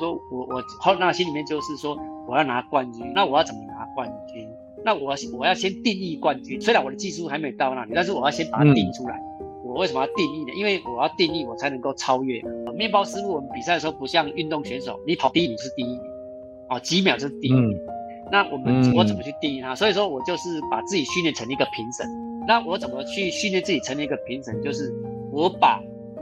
说我我好，那心里面就是说我要拿冠军，那我要怎么拿冠军？那我我要先定义冠军。虽然我的技术还没到那里，但是我要先把它定出来。嗯、我为什么要定义呢？因为我要定义，我才能够超越。面包师傅，我们比赛的时候不像运动选手，你跑第一名是第一名，哦，几秒就是第一名。嗯、那我们、嗯、我怎么去定义它？所以说我就是把自己训练成一个评审。那我怎么去训练自己成为一个评审？就是我把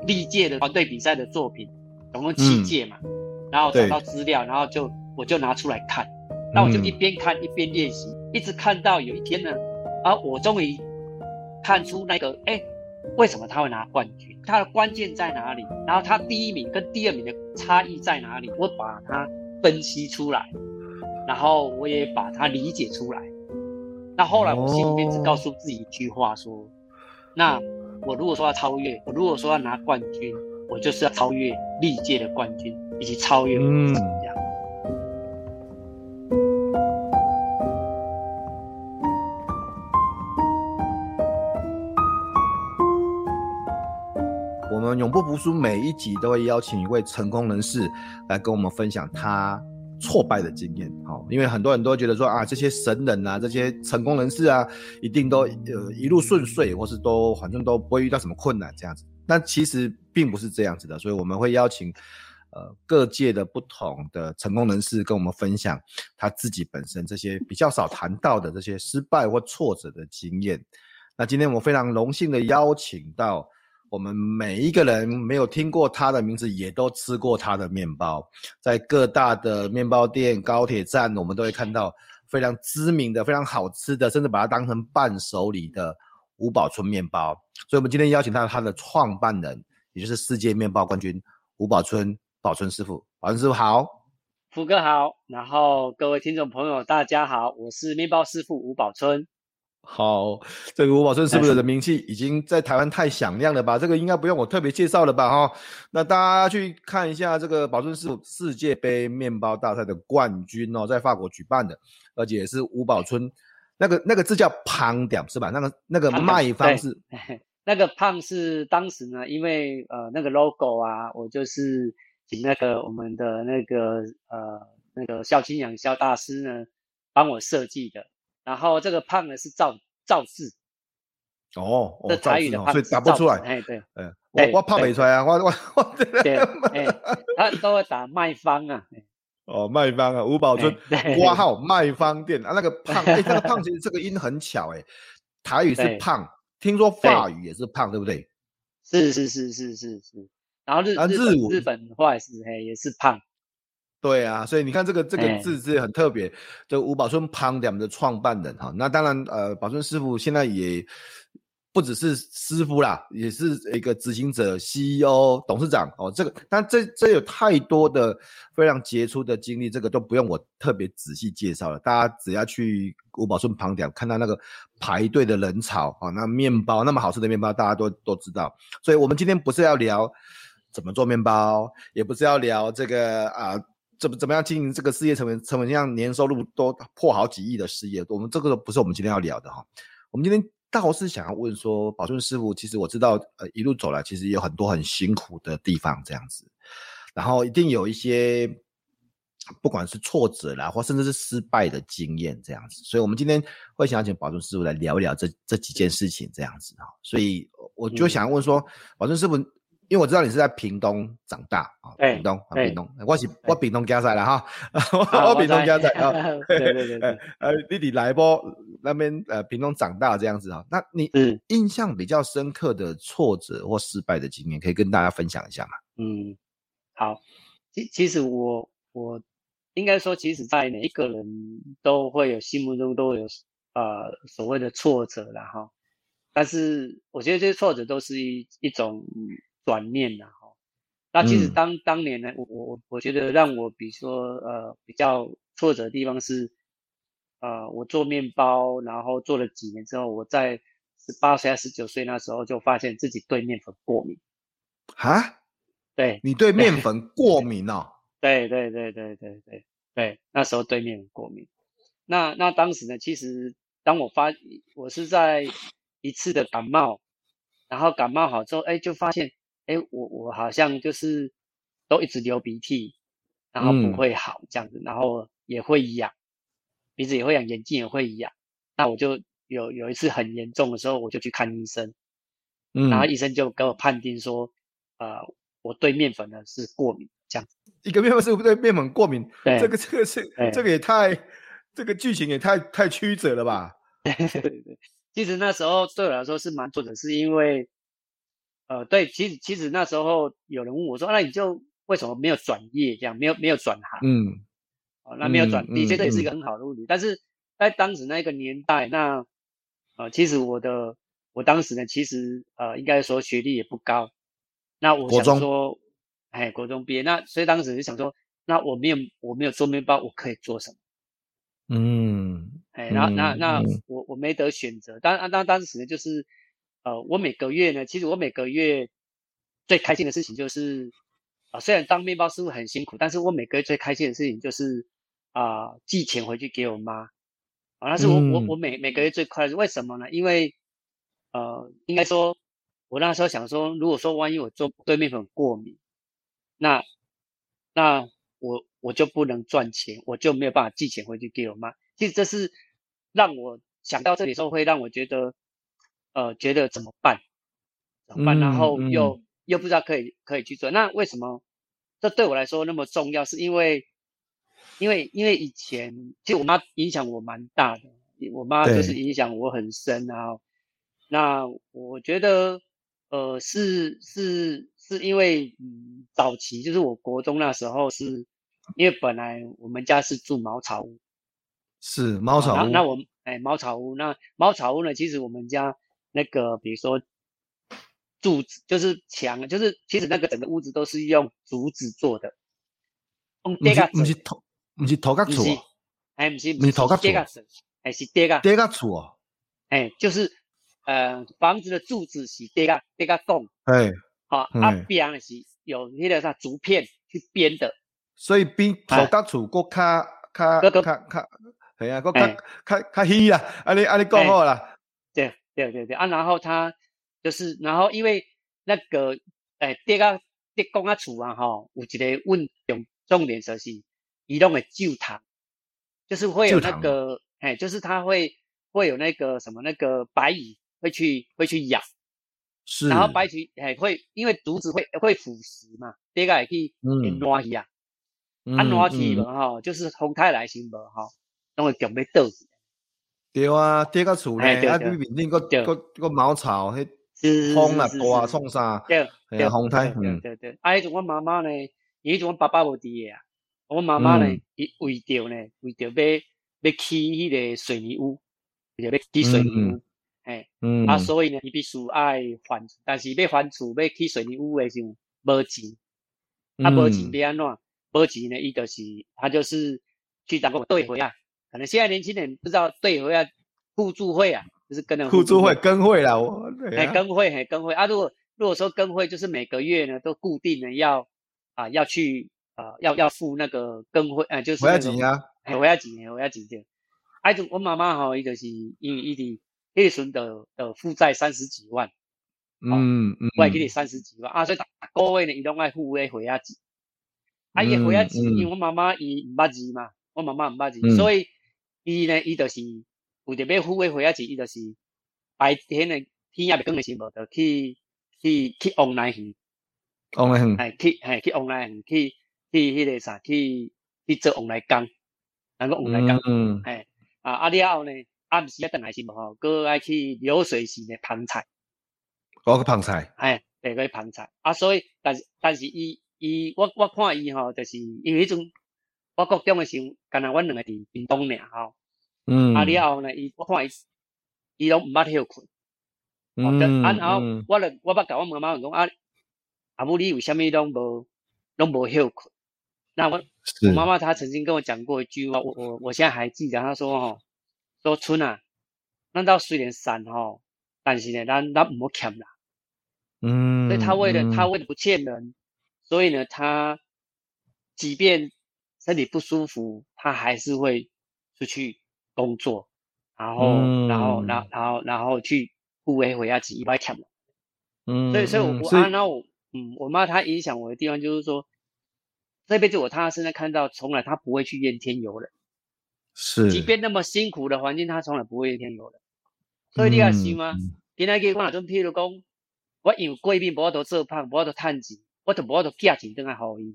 历届的团队比赛的作品。总共七届嘛，嗯、然后找到资料，然后就我就拿出来看，那我就一边看一边练习，嗯、一直看到有一天呢，啊，我终于看出那个，哎，为什么他会拿冠军？他的关键在哪里？然后他第一名跟第二名的差异在哪里？我把它分析出来，然后我也把它理解出来。那后来我心里面只告诉自己一句话说：说、哦、那我如果说要超越，我如果说要拿冠军。我就是要超越历届的冠军，以及超越我自己这样。我们永不服输，每一集都会邀请一位成功人士来跟我们分享他挫败的经验。好，因为很多人都觉得说啊，这些神人啊，这些成功人士啊，一定都呃一路顺遂，或是都反正都不会遇到什么困难这样子。但其实并不是这样子的，所以我们会邀请，呃，各界的不同的成功人士跟我们分享他自己本身这些比较少谈到的这些失败或挫折的经验。那今天我非常荣幸的邀请到我们每一个人没有听过他的名字，也都吃过他的面包，在各大的面包店、高铁站，我们都会看到非常知名的、非常好吃的，甚至把它当成伴手礼的。吴宝村面包，所以我们今天邀请到他的创办人，也就是世界面包冠军吴宝春，宝春师傅，宝春师傅好，福哥好，然后各位听众朋友大家好，我是面包师傅吴宝春。好，这个吴宝春师傅的名气已经在台湾太响亮了吧？这个应该不用我特别介绍了吧？哈，那大家去看一下这个宝春师傅世界杯面包大赛的冠军哦，在法国举办的，而且也是吴宝春。那个那个字叫胖点是吧？那个那个卖方是那个胖是当时呢，因为呃那个 logo 啊，我就是请那个我们的那个呃那个萧清阳萧大师呢帮我设计的。然后这个胖呢是造造字哦，这台语的胖，所以打不出来。哎对，嗯，我我胖没出来啊，我我我对，哎，他都会打卖方啊。哦，卖方啊，吴宝春括号卖方店啊，那个 胖，哎、欸，那个胖其实这个音很巧哎、欸，台语是胖，对听说法语也是胖，对，对不对？是是是是是是，然后日啊日日，日本话也是嘿也是胖，对啊，所以你看这个这个字是很特别，就吴宝春胖点的创办人哈，那当然呃，宝春师傅现在也。不只是师傅啦，也是一个执行者、CEO、董事长哦。这个，但这这有太多的非常杰出的经历，这个都不用我特别仔细介绍了。大家只要去吴宝春旁点，看到那个排队的人潮啊，那面包那么好吃的面包，大家都都知道。所以，我们今天不是要聊怎么做面包，也不是要聊这个啊，怎么怎么样经营这个事业，成为成为这样年收入都破好几亿的事业。我们这个不是我们今天要聊的哈。我们今天。倒是想要问说，宝顺师傅，其实我知道，呃，一路走来，其实有很多很辛苦的地方，这样子，然后一定有一些，不管是挫折啦，或甚至是失败的经验，这样子，所以我们今天会想要请宝顺师傅来聊一聊这这几件事情，这样子哈，所以我就想要问说，宝顺师傅。因为我知道你是在屏东长大啊，屏东啊，屏东，我是我屏东家仔了哈，我屏东家仔啊，对对对对，呃，你你来波那边呃屏东长大这样子啊，那你印象比较深刻的挫折或失败的经验，可以跟大家分享一下吗？嗯，好，其其实我我应该说，其实在每一个人都会有心目中都有呃所谓的挫折了哈。但是我觉得这些挫折都是一一种转念呐哈。那其实当、嗯、当年呢，我我我觉得让我比如说呃比较挫折的地方是，呃我做面包，然后做了几年之后，我在十八岁还是十九岁那时候就发现自己对面粉过敏。哈？对，你对面粉 过敏哦？对对对对对对对，那时候对面粉过敏。那那当时呢，其实当我发我是在一次的感冒，然后感冒好之后，哎，就发现。哎，我我好像就是都一直流鼻涕，然后不会好这样子，嗯、然后也会痒，鼻子也会痒，眼睛也会痒。那我就有有一次很严重的时候，我就去看医生，嗯，然后医生就给我判定说，呃，我对面粉呢是过敏这样子。一个面粉是不对面粉过敏？对，这个这个是这个也太这个剧情也太太曲折了吧？对对对，其实那时候对我来说是蛮挫折，是因为。呃，对，其实其实那时候有人问我说，那你就为什么没有转业这样，没有没有转行？嗯，哦，那没有转，的确这也是一个很好的问题。但是在当时那个年代，那呃，其实我的我当时呢，其实呃，应该说学历也不高。那我想说，哎，国中毕业，那所以当时就想说，那我没有我没有做面包，我可以做什么？嗯，哎，那那那我我没得选择。当当当时呢，就是。呃，我每个月呢，其实我每个月最开心的事情就是，啊、呃，虽然当面包师傅很辛苦，但是我每个月最开心的事情就是，啊、呃，寄钱回去给我妈，啊，那是我、嗯、我我每每个月最快乐。为什么呢？因为，呃，应该说，我那时候想说，如果说万一我做对面粉过敏，那那我我就不能赚钱，我就没有办法寄钱回去给我妈。其实这是让我想到这里的时候，会让我觉得。呃，觉得怎么办？怎么办？然后又、又不知道可以可以去做。那为什么这对我来说那么重要？是因为因为因为以前其实我妈影响我蛮大的，我妈就是影响我很深啊。对那我觉得呃是是是因为嗯早期就是我国中那时候是因为本来我们家是住茅草屋，是茅草屋。那，那我哎茅草屋，那茅草屋呢，其实我们家。那个，比如说柱子，就是墙，就是其实那个整个屋子都是用竹子做的。不是不是头，不是头壳厝，哎，不是不是头壳厝，哎是地个，地个厝哦，哎就是呃房子的柱子是地个地个拱，哎，好啊边的是有那个啥竹片去编的，所以比头壳厝阁较较较较，系啊，阁较较较稀啦，安尼安尼讲好啦。对对对对啊，然后他就是，然后因为那个诶，这个这公啊厝啊，吼，有一个问重重点就是，移动的旧堂，就是会有那个，哎，就是他会会有那个什么那个白蚁会去会去咬，是，然后白。蚁哎会因为竹子会会腐蚀嘛，这个也可以嗯。暖气啊，啊暖气嘛吼，就是风太来行无吼，拢会强要倒去。对啊，跌个厝咧，啊，对。面顶个个个茅草，迄风啊，刮创啥？对，对，风台，嗯，对对。啊，迄阵我妈妈呢，迄阵我爸爸无伫诶啊，我妈妈呢，伊为着呢，为着要要起迄个水泥屋，为着要起水泥屋，哎，啊，所以呢，伊必须爱还，但是要还厝要起水泥屋诶时候无钱，啊，无钱要安怎？无钱呢，伊就是他就是去当个对回啊。可能现在年轻人不知道对会要，互助会啊，就是跟着互助会跟会啦，我哎跟会嘿跟会。啊，如果如果说跟会就是每个月呢都固定的要啊要去啊要要付那个跟会啊就是我要钱啊，我要钱我要钱的，哎就我妈妈吼伊就是因为伊的迄时阵的的负债三十几万，嗯嗯，我还给你三十几万。啊，所以个月呢伊拢爱付迄会啊钱，啊伊会啊钱，因为我妈妈伊唔捌字嘛，我妈妈唔捌字，所以。伊呢，伊就是为着要付迄回啊钱，伊就是白天的天也未光的时无，就去去去往来去，往来去，去哎去往来去，去去迄个啥，去去做往来工，那个往来工，嗯，嘿，啊啊了后呢，暗时啊等来是无吼，搁爱去流水线的捧菜，我去捧菜，哎，对，去捧菜，啊，所以但是但是伊伊我我看伊吼，就是因为迄种。我国中诶时候，干那阮两个伫屏东尔吼。嗯。啊了后呢，伊我看伊，伊拢毋捌休困。嗯。啊，然后我咧，我捌甲我妈妈讲啊，阿母你为虾米拢无拢无休困？那我我妈妈她曾经跟我讲过一句话，我我我现在还记得，她说吼，说春啊，咱兜虽然散吼，但是呢，咱咱毋好欠人。嗯。所以她为了她为了不欠人，所以呢，她即便身体不舒服，他还是会出去工作，然后、嗯、然后然后然后然后去顾维回家自己来欠人。嗯。所以所以我啊，那我嗯，我妈她影响我的地方就是说。这辈子我踏踏实实看到，从来她不会去怨天尤人，是，即便那么辛苦的环境，他从来不会怨天尤人。所以你要想吗？今仔日我若准譬如讲，我因为贵宾无法度做胖，无法度趁钱，我就无法度寄钱转来互伊。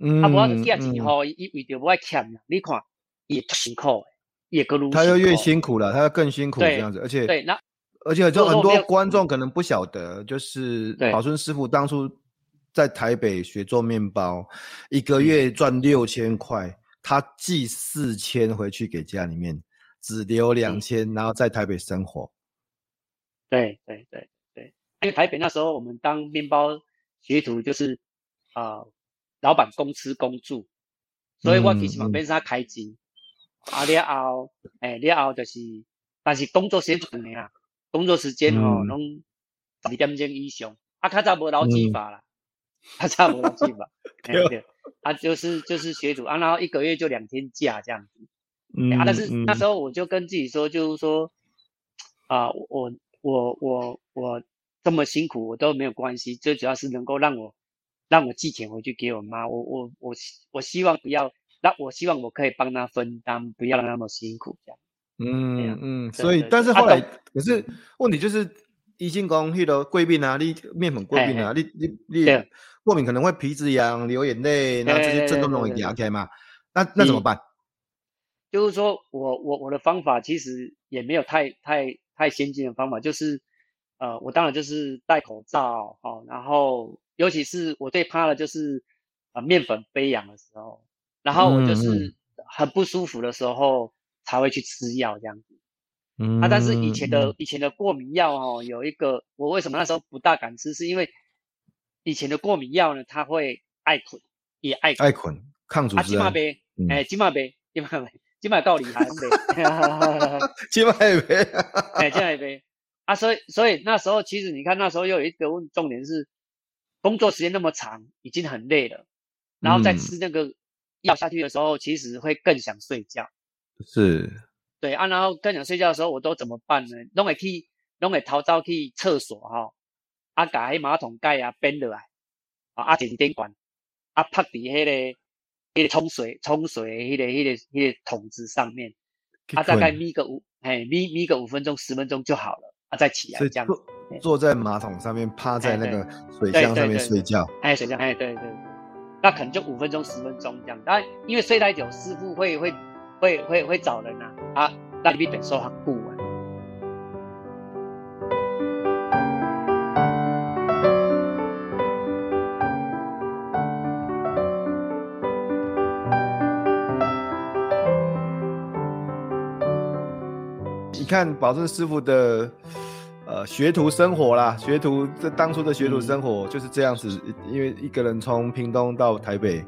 嗯，啊，无法度寄钱吼伊，伊为着无爱欠人。你看，伊多辛苦，也更辛苦。他要越辛苦了，他要更辛苦这样子，而且对，那而且就很多观众可能不晓得，就是宝春师傅当初。在台北学做面包，一个月赚六千块，他寄四千回去给家里面，只留两千，然后在台北生活。对对对对，因为台北那时候我们当面包学徒就是啊、呃，老板公吃公住，所以我其实嘛免啥开支。啊了后，哎了后就是，但是工作时间长的啊，工作时间哦，拢十二点钟以上，啊较早无劳基法啦。嗯他差不多去吧，对对，他就是就是学徒啊，然后一个月就两天假这样子，嗯啊，但是那时候我就跟自己说，就是说，啊，我我我我这么辛苦我都没有关系，最主要是能够让我让我寄钱回去给我妈，我我我我希望不要，那我希望我可以帮她分担，不要那么辛苦这样，嗯嗯，所以但是后来可是问题就是。医生讲，迄个过敏啊，你面粉过敏啊，你你你过敏可能会皮脂痒、流眼泪，那这些症状都会压开嘛？那那怎么办？就是说我我我的方法其实也没有太太太先进的方法，就是呃，我当然就是戴口罩哦，然后尤其是我最怕的就是呃面粉飞扬的时候，然后我就是很不舒服的时候、嗯、才会去吃药这样子。嗯啊，但是以前的以前的过敏药哦，有一个我为什么那时候不大敢吃，是因为以前的过敏药呢，它会爱捆，也爱爱捆抗组织。啊，金马杯，哎，金马杯，金马杯，金马够厉害，金马杯，哎，金马杯。啊，所以所以那时候其实你看那时候又有一个问重点是，工作时间那么长，已经很累了，然后再吃那个药下去的时候，其实会更想睡觉。是。对啊，然后更想睡觉的时候，我都怎么办呢？拢会去，拢会逃走去厕所哈，啊，把迄马桶盖啊编落来，啊，啊，电电管，啊，拍伫迄个，迄、那个冲水冲水迄、那个迄、那个迄、那个桶子上面，啊，大概眯个五，哎，眯眯个五分钟十分钟就好了，啊，再起来这样坐，坐在马桶上面，趴在那个水箱上面睡觉，哎，水箱，哎，对对对，那可能就五分钟十分钟这样，当然因为睡太久，师傅会会。会会会找人啊！啊，那你比本收很不稳。你看保证师傅的呃学徒生活啦，学徒这当初的学徒生活就是这样子，嗯、因为一个人从屏东到台北。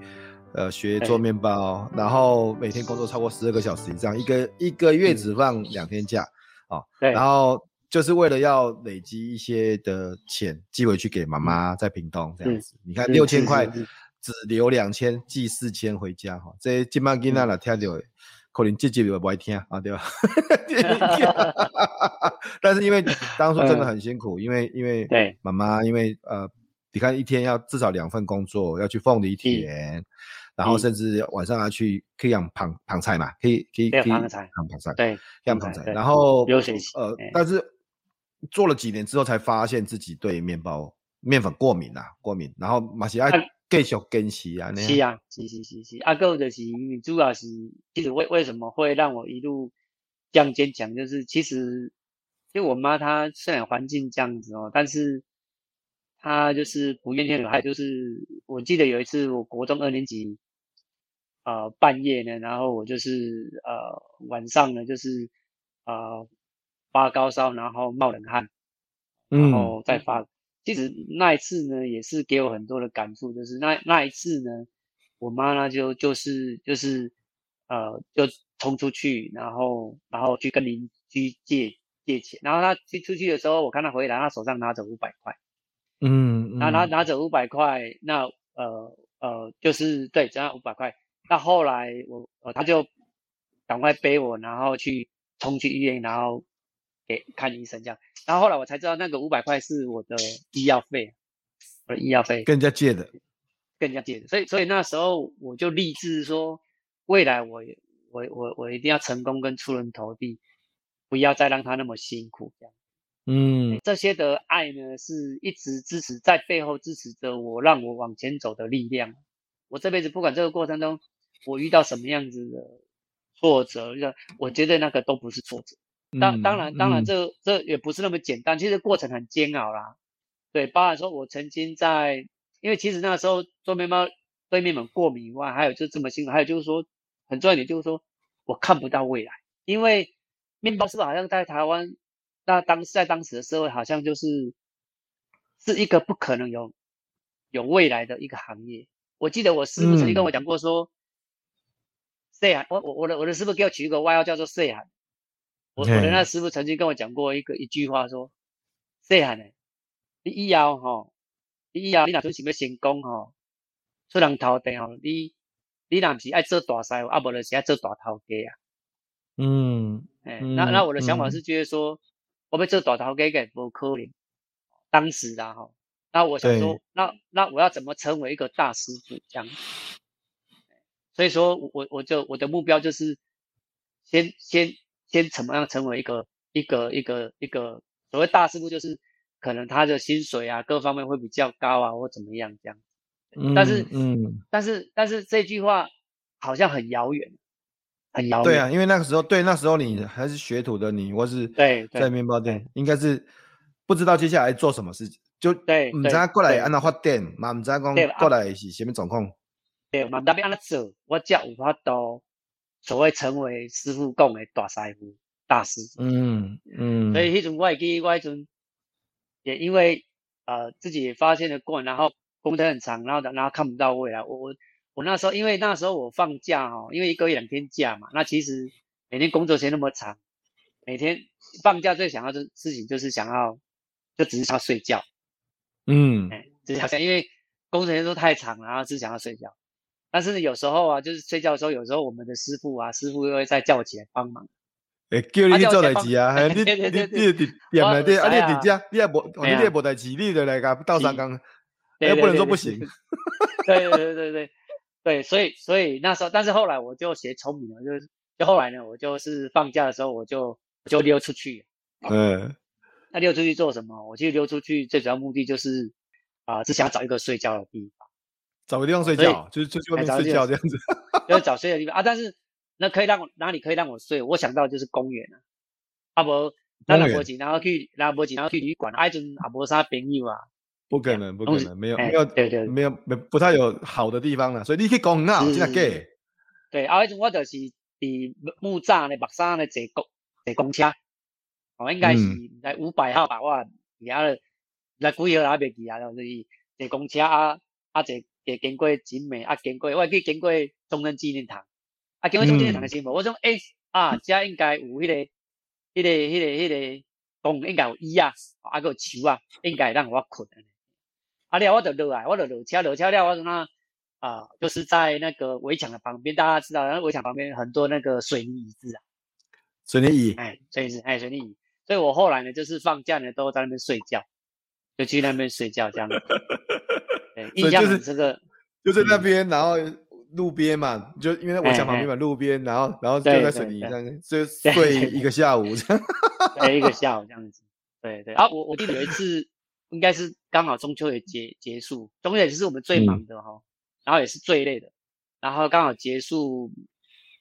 呃，学做面包，然后每天工作超过十二个小时以上，一个一个月只放两天假，啊，对，然后就是为了要累积一些的钱寄回去给妈妈在屏东这样子。你看六千块，只留两千，寄四千回家哈。这金马金那了听到，可能姐姐也不爱听啊，对吧？但是因为当初真的很辛苦，因为因为对妈妈，因为呃，你看一天要至少两份工作，要去凤梨田。然后甚至晚上要去可以养螃螃菜嘛，可以可以可以养螃菜，对，养螃菜。然后呃，但是做了几年之后，才发现自己对面包面粉过敏啊，过敏。然后马西亚继续坚持啊，是啊，是是是是。阿哥就是主要是，其实为为什么会让我一路这样坚强，就是其实因为我妈她虽然环境这样子哦，但是她就是不怨天尤人，就是我记得有一次我国中二年级。呃半夜呢，然后我就是呃晚上呢就是呃发高烧，然后冒冷汗，然后再发。嗯、其实那一次呢，也是给我很多的感触，就是那那一次呢，我妈呢就就是就是呃就冲出去，然后然后去跟邻居借借钱，然后她去出去的时候，我看她回来，她手上拿着五百块。嗯，拿拿拿着五百块，那呃呃，就是对，只要五百块。那后来我呃，她就赶快背我，然后去冲去医院，然后给看医生这样。然后后来我才知道，那个五百块是我的医药费，我的医药费。跟人家借的，跟人家借的。所以所以那时候我就立志说，未来我我我我一定要成功跟出人头地，不要再让他那么辛苦这样。嗯，这些的爱呢，是一直支持在背后支持着我，让我往前走的力量。我这辈子不管这个过程中我遇到什么样子的挫折，我觉得那个都不是挫折。当当然当然这，这这也不是那么简单，其实过程很煎熬啦。对，包含说我曾经在，因为其实那个时候做面包对面粉过敏以外，还有就这么辛苦，还有就是说很重要一点就是说我看不到未来，因为面包是不是好像在台湾？那当在当时的社会，好像就是是一个不可能有有未来的一个行业。我记得我师傅曾经跟我讲过说，岁寒、嗯，我我我的我的师傅给我取一个外号叫做岁寒。我我的那师傅曾经跟我讲过一个一句话说，岁寒呢，你以后吼，你以后你若准想要成功吼，出人头地吼，你你若不是爱做大师傅，啊，无就是爱做大头家啊。嗯，哎、嗯，那那我的想法是觉得说。嗯我被这大头给给不可怜，当时的哈，那我想说，那那我要怎么成为一个大师傅这样？所以说我我就我的目标就是先先先怎么样成为一个一个一个一个所谓大师傅，就是可能他的薪水啊各方面会比较高啊，或怎么样这样。嗯，但是嗯，但是但是这句话好像很遥远。很遥远。对啊，因为那个时候，对那时候你还是学徒的你，或是对在面包店，应该是不知道接下来做什么事情，就对，唔知过来安那发店，嘛唔知讲过来是什么状况。对，嘛那边安那走，我才有法度所谓成为师傅讲的大师傅、大师。嗯嗯。所以迄阵我会记，我迄阵也因为呃自己也发现了过，然后工程很长，然后然后看不到未来，我我。我那时候，因为那时候我放假哦，因为一个月两天假嘛，那其实每天工作时间那么长，每天放假最想要的事情就是想要，就只是想要睡觉，嗯，哎，只是好像因为工作时间都太长了，然后只想要睡觉。但是有时候啊，就是睡觉的时候，有时候我们的师傅啊，师傅又会再叫我起来帮忙，哎，叫你去做代志啊，你 你你你你点来点，啊你在家，你也无，你也无代志，你就来个倒三工，也不能说不行，对对对对对。对，所以所以那时候，但是后来我就学聪明了，就就后来呢，我就是放假的时候，我就就溜出去。嗯，那溜出去做什么？我其实溜出去最主要目的就是啊、呃，是想找一个睡觉的地方，找个地方睡觉，就是出去外面睡觉这样子。就是找睡的地方。啊，但是那可以让我哪里可以让我睡？我想到就是公园啊，啊不，那兰博基，然后去兰博基，然后去旅馆，爱阵阿伯啥朋友啊。不可能，不可能，没有，没有，对对，没有，没不太有好的地方了，所以你去公园啊，真的假？对，啊，我就是伫木栅的木栅的坐公坐公车，哦，应该是来五百号吧，我而家来几号也袂记啊，就是坐公车啊，啊坐坐经过景美，啊经过，我去经过中正纪念堂，啊经过中正纪念堂的时候，我说诶啊，这应该有迄个，迄个，迄个，迄个公应该有椅啊，啊个树啊，应该让我困。啊，了，我就落来，我就落车，落车了，我说那啊，就是在那个围墙的旁边，大家知道，那围墙旁边很多那个水泥椅子啊，水泥椅，哎，水泥，哎，水泥椅，所以我后来呢，就是放假呢，都在那边睡觉，就去那边睡觉这样子。对，印象是这个，就在那边，然后路边嘛，就因为围墙旁边嘛，路边，然后然后就在水泥上就睡一个下午，这样，对，一个下午这样子，对对。啊，我我记得有一次。应该是刚好中秋也结结束，中秋也是我们最忙的哈，嗯、然后也是最累的，然后刚好结束，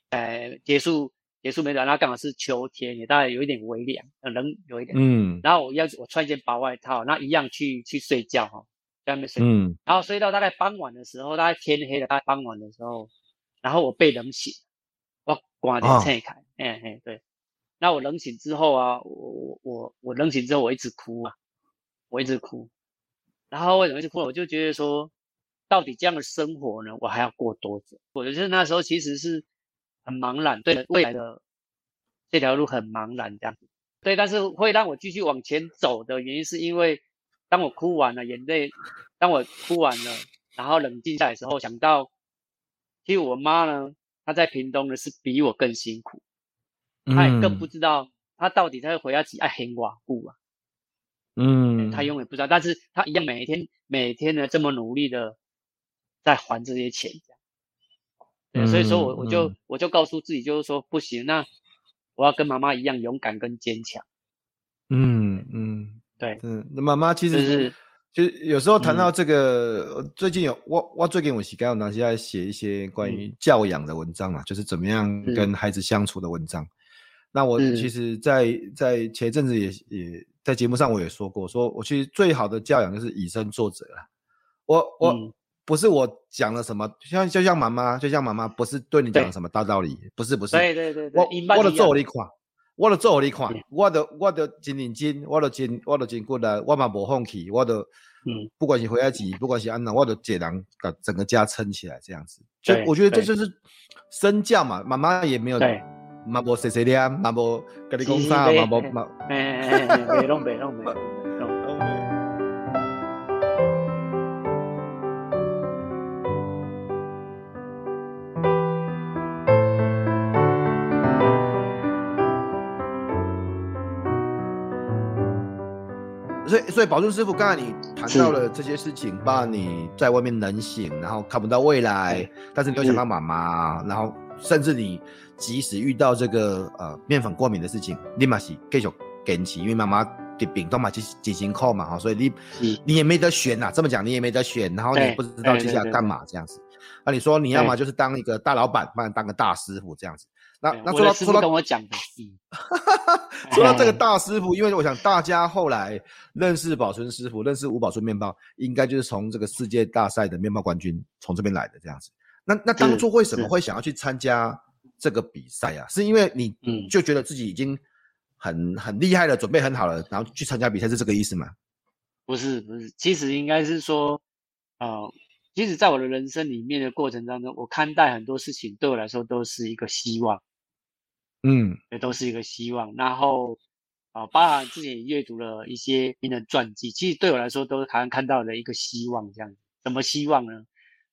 呃，结束结束没多久，然后刚好是秋天，也大概有一点微凉，冷有一点，嗯，然后我要我穿一件薄外套，那一样去去睡觉哈，在那边睡，嗯，然后睡到大概傍晚的时候，大概天黑了，大概傍晚的时候，然后我被冷醒，我关点拆开，嘿嘿，对。那我冷醒之后啊，我我我我冷醒之后，我一直哭啊，我一直哭。然后为什么一直哭？我就觉得说，到底这样的生活呢，我还要过多久？我觉得那时候其实是很茫然，对未来的这条路很茫然这样子。对，但是会让我继续往前走的原因，是因为当我哭完了，眼泪，当我哭完了，然后冷静下来的时候，想到。其实我妈呢，她在屏东呢是比我更辛苦，她也更不知道她到底在回家几爱很瓦固啊，嗯，她永远不知道，但是她一样每一天每天呢这么努力的在还这些钱，对，所以说我我就我就告诉自己就是说不行，那我要跟妈妈一样勇敢跟坚强，嗯嗯，对，嗯，那妈妈其实是。就有时候谈到这个，嗯、最近有我我最近我洗刚有拿起来写一些关于教养的文章嘛，嗯、就是怎么样跟孩子相处的文章。嗯、那我其实在，在在前一阵子也也在节目上我也说过，说我其实最好的教养就是以身作则了。我我、嗯、不是我讲了什么，像就像妈妈，就像妈妈不是对你讲什么大道理，不是不是，对对对，我我的做你看。我都做给你看，我都我都真认真，我都真我都真骨力，我嘛无放弃，我都嗯，不管是回来几，不管是安娜，我都接人把整个家撑起来，这样子。就我觉得这就是身教嘛，妈妈也没有，妈无碎碎念，妈无跟你讲啥，妈无妈，哎哎 哎，别弄别弄别。所以，所以宝顺师傅，刚才你谈到了这些事情，把你在外面冷醒，然后看不到未来，但是你又想到妈妈，然后甚至你即使遇到这个呃面粉过敏的事情，立马是继续坚持，因为妈妈的病都嘛几几辛苦嘛，哈，所以你你也没得选呐，这么讲你也没得选，然后你不知道接下来干嘛这样子，那你说你要么就是当一个大老板，不然当个大师傅这样子。那那说到说到跟我讲的，说到这个大师傅，因为我想大家后来认识宝春师傅，认识吴宝春面包，应该就是从这个世界大赛的面包冠军从这边来的这样子。那那当初为什么会想要去参加这个比赛啊？是因为你就觉得自己已经很很厉害了，准备很好了，然后去参加比赛是这个意思吗？不是不是，其实应该是说，呃。其实，在我的人生里面的过程当中，我看待很多事情，对我来说都是一个希望，嗯，也都是一个希望。然后，啊，包含之前也阅读了一些名人传记，其实对我来说都是好像看到了一个希望这样子。什么希望呢？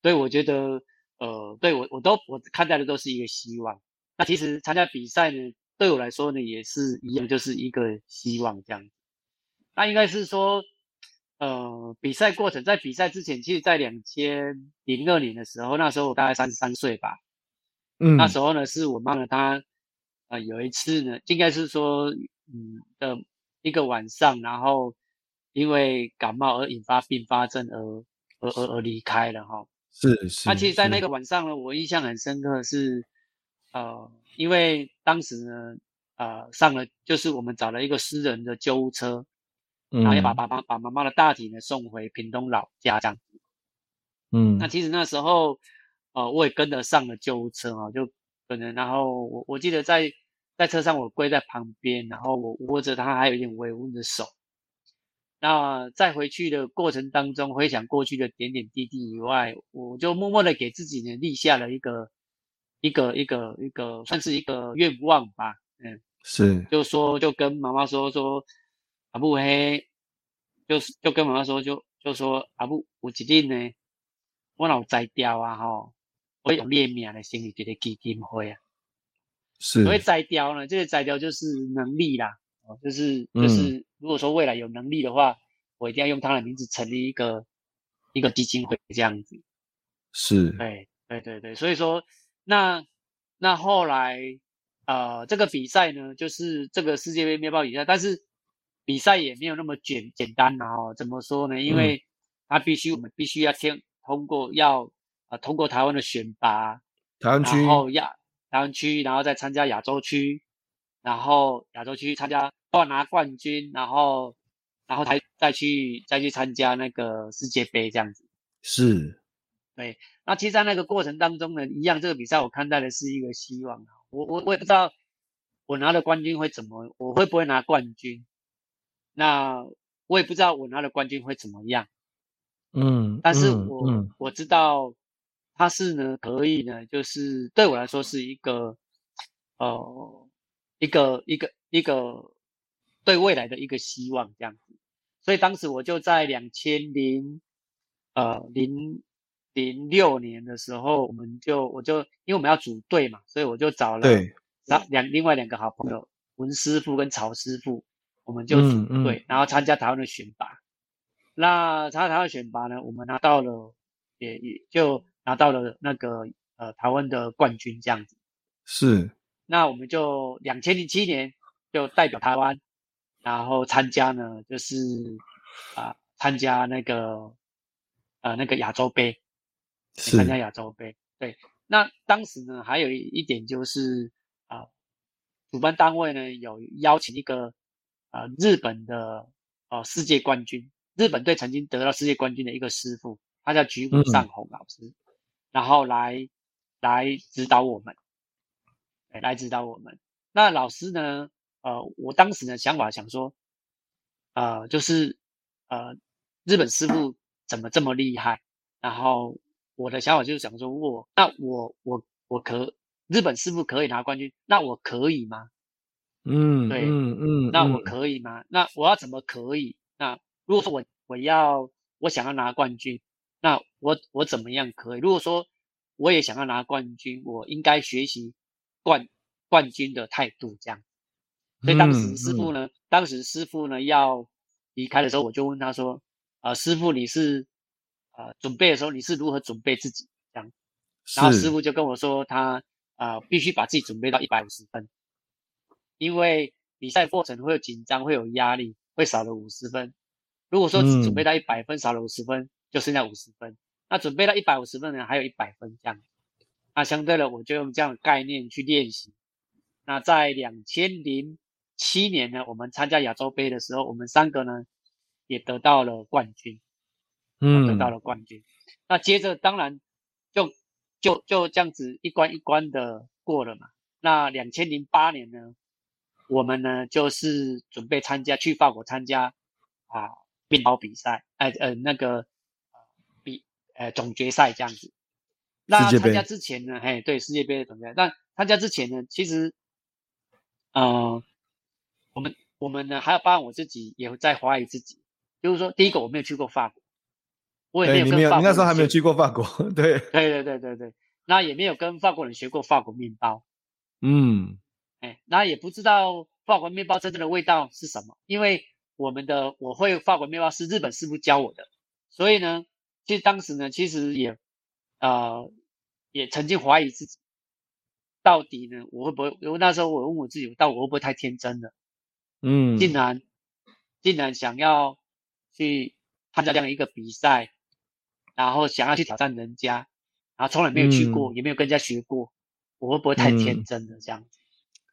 所以我觉得，呃，对我我都我看待的都是一个希望。那其实参加比赛呢，对我来说呢，也是一样，就是一个希望这样子。那应该是说。呃，比赛过程在比赛之前，其实，在两千零二年的时候，那时候我大概三十三岁吧。嗯，那时候呢，是我妈呢，她呃有一次呢，应该是说，嗯的一个晚上，然后因为感冒而引发并发症而而而而离开了哈。是是。那其实，在那个晚上呢，我印象很深刻是，呃，因为当时呢，呃，上了就是我们找了一个私人的救护车。然后要把爸爸把妈妈的大体呢送回屏东老家这样子，嗯，那其实那时候，呃，我也跟着上了救护车啊，就可能，然后我我记得在在车上我跪在旁边，然后我握着他还有一点微温的手，那在回去的过程当中，回想过去的点点滴滴以外，我就默默的给自己呢立下了一个一个一个一个算是一个愿望吧，嗯，是，就说就跟妈妈说说。阿布嘿，就是就跟妈妈说，就就说阿布，我一定呢，我老摘掉啊吼，我用列名来成立这个基金会啊。是。所谓摘雕呢，这个摘雕就是能力啦，哦，就是就是，如果说未来有能力的话，嗯、我一定要用他的名字成立一个一个基金会这样子。是。对对对对，所以说那那后来呃，这个比赛呢，就是这个世界杯面包比赛，但是。比赛也没有那么简简单啊！哦，怎么说呢？因为他必须，我们必须要先通过，要呃通过台湾的选拔，台湾区，然后亚台湾区，然后再参加亚洲区，然后亚洲区参加，要拿冠军，然后然后才再去再去参加那个世界杯这样子。是，对，那其实，在那个过程当中呢，一样这个比赛我看待的是一个希望。我我我也不知道我拿了冠军会怎么，我会不会拿冠军？那我也不知道我拿了冠军会怎么样。嗯，但是我、嗯、我知道他是呢，可以呢，就是对我来说是一个呃一个一个一个对未来的一个希望这样子。所以当时我就在两千零呃零。零六年的时候，我们就我就因为我们要组队嘛，所以我就找了两两另外两个好朋友文师傅跟曹师傅，我们就组队，嗯嗯、然后参加台湾的选拔。那参加台湾选拔呢，我们拿到了也也就拿到了那个呃台湾的冠军这样子。是。那我们就两千零七年就代表台湾，然后参加呢就是啊、呃、参加那个呃那个亚洲杯。参加亚洲杯，对，那当时呢，还有一点就是啊、呃，主办单位呢有邀请一个啊、呃、日本的哦、呃、世界冠军，日本队曾经得到世界冠军的一个师傅，他叫菊谷尚宏老师，嗯、然后来来指导我们，来指导我们。那老师呢，呃，我当时的想法想说，呃，就是呃，日本师傅怎么这么厉害，然后。我的想法就是想说，我那我我我可日本师傅可以拿冠军，那我可以吗？嗯，对，嗯嗯，那我可以吗？那我要怎么可以？那如果说我我要我想要拿冠军，那我我怎么样可以？如果说我也想要拿冠军，我应该学习冠冠军的态度这样。所以当时师傅呢，嗯嗯、当时师傅呢要离开的时候，我就问他说：“啊、呃，师傅你是？”呃，准备的时候你是如何准备自己这样？然后师傅就跟我说他，啊呃必须把自己准备到一百五十分，因为比赛过程会有紧张，会有压力，会少了五十分。如果说只准备到一百分，嗯、少了五十分，就剩下五十分。那准备到一百五十分呢，还有一百分这样。那相对的，我就用这样的概念去练习。那在两千零七年呢，我们参加亚洲杯的时候，我们三个呢也得到了冠军。嗯，得到了冠军。嗯、那接着当然就就就这样子一关一关的过了嘛。那两千零八年呢，我们呢就是准备参加去法国参加啊面包比赛，哎呃那个比呃总决赛这样子。那参加之前呢，嘿对世界杯的总决赛。但参加之前呢，其实嗯、呃，我们我们呢还有包含我自己也在怀疑自己，就是说第一个我没有去过法国。我也没有跟法国人学，你那时候还没有去过法国，对，对对对对对，那也没有跟法国人学过法国面包，嗯，哎，那也不知道法国面包真正的味道是什么，因为我们的我会法国面包是日本师傅教我的，所以呢，其实当时呢，其实也呃也曾经怀疑自己，到底呢我会不会？因为那时候我问我自己，到底我会不会太天真了？嗯，竟然竟然想要去参加这样一个比赛。然后想要去挑战人家，然后从来没有去过，嗯、也没有跟人家学过，我会不会太天真了这样子？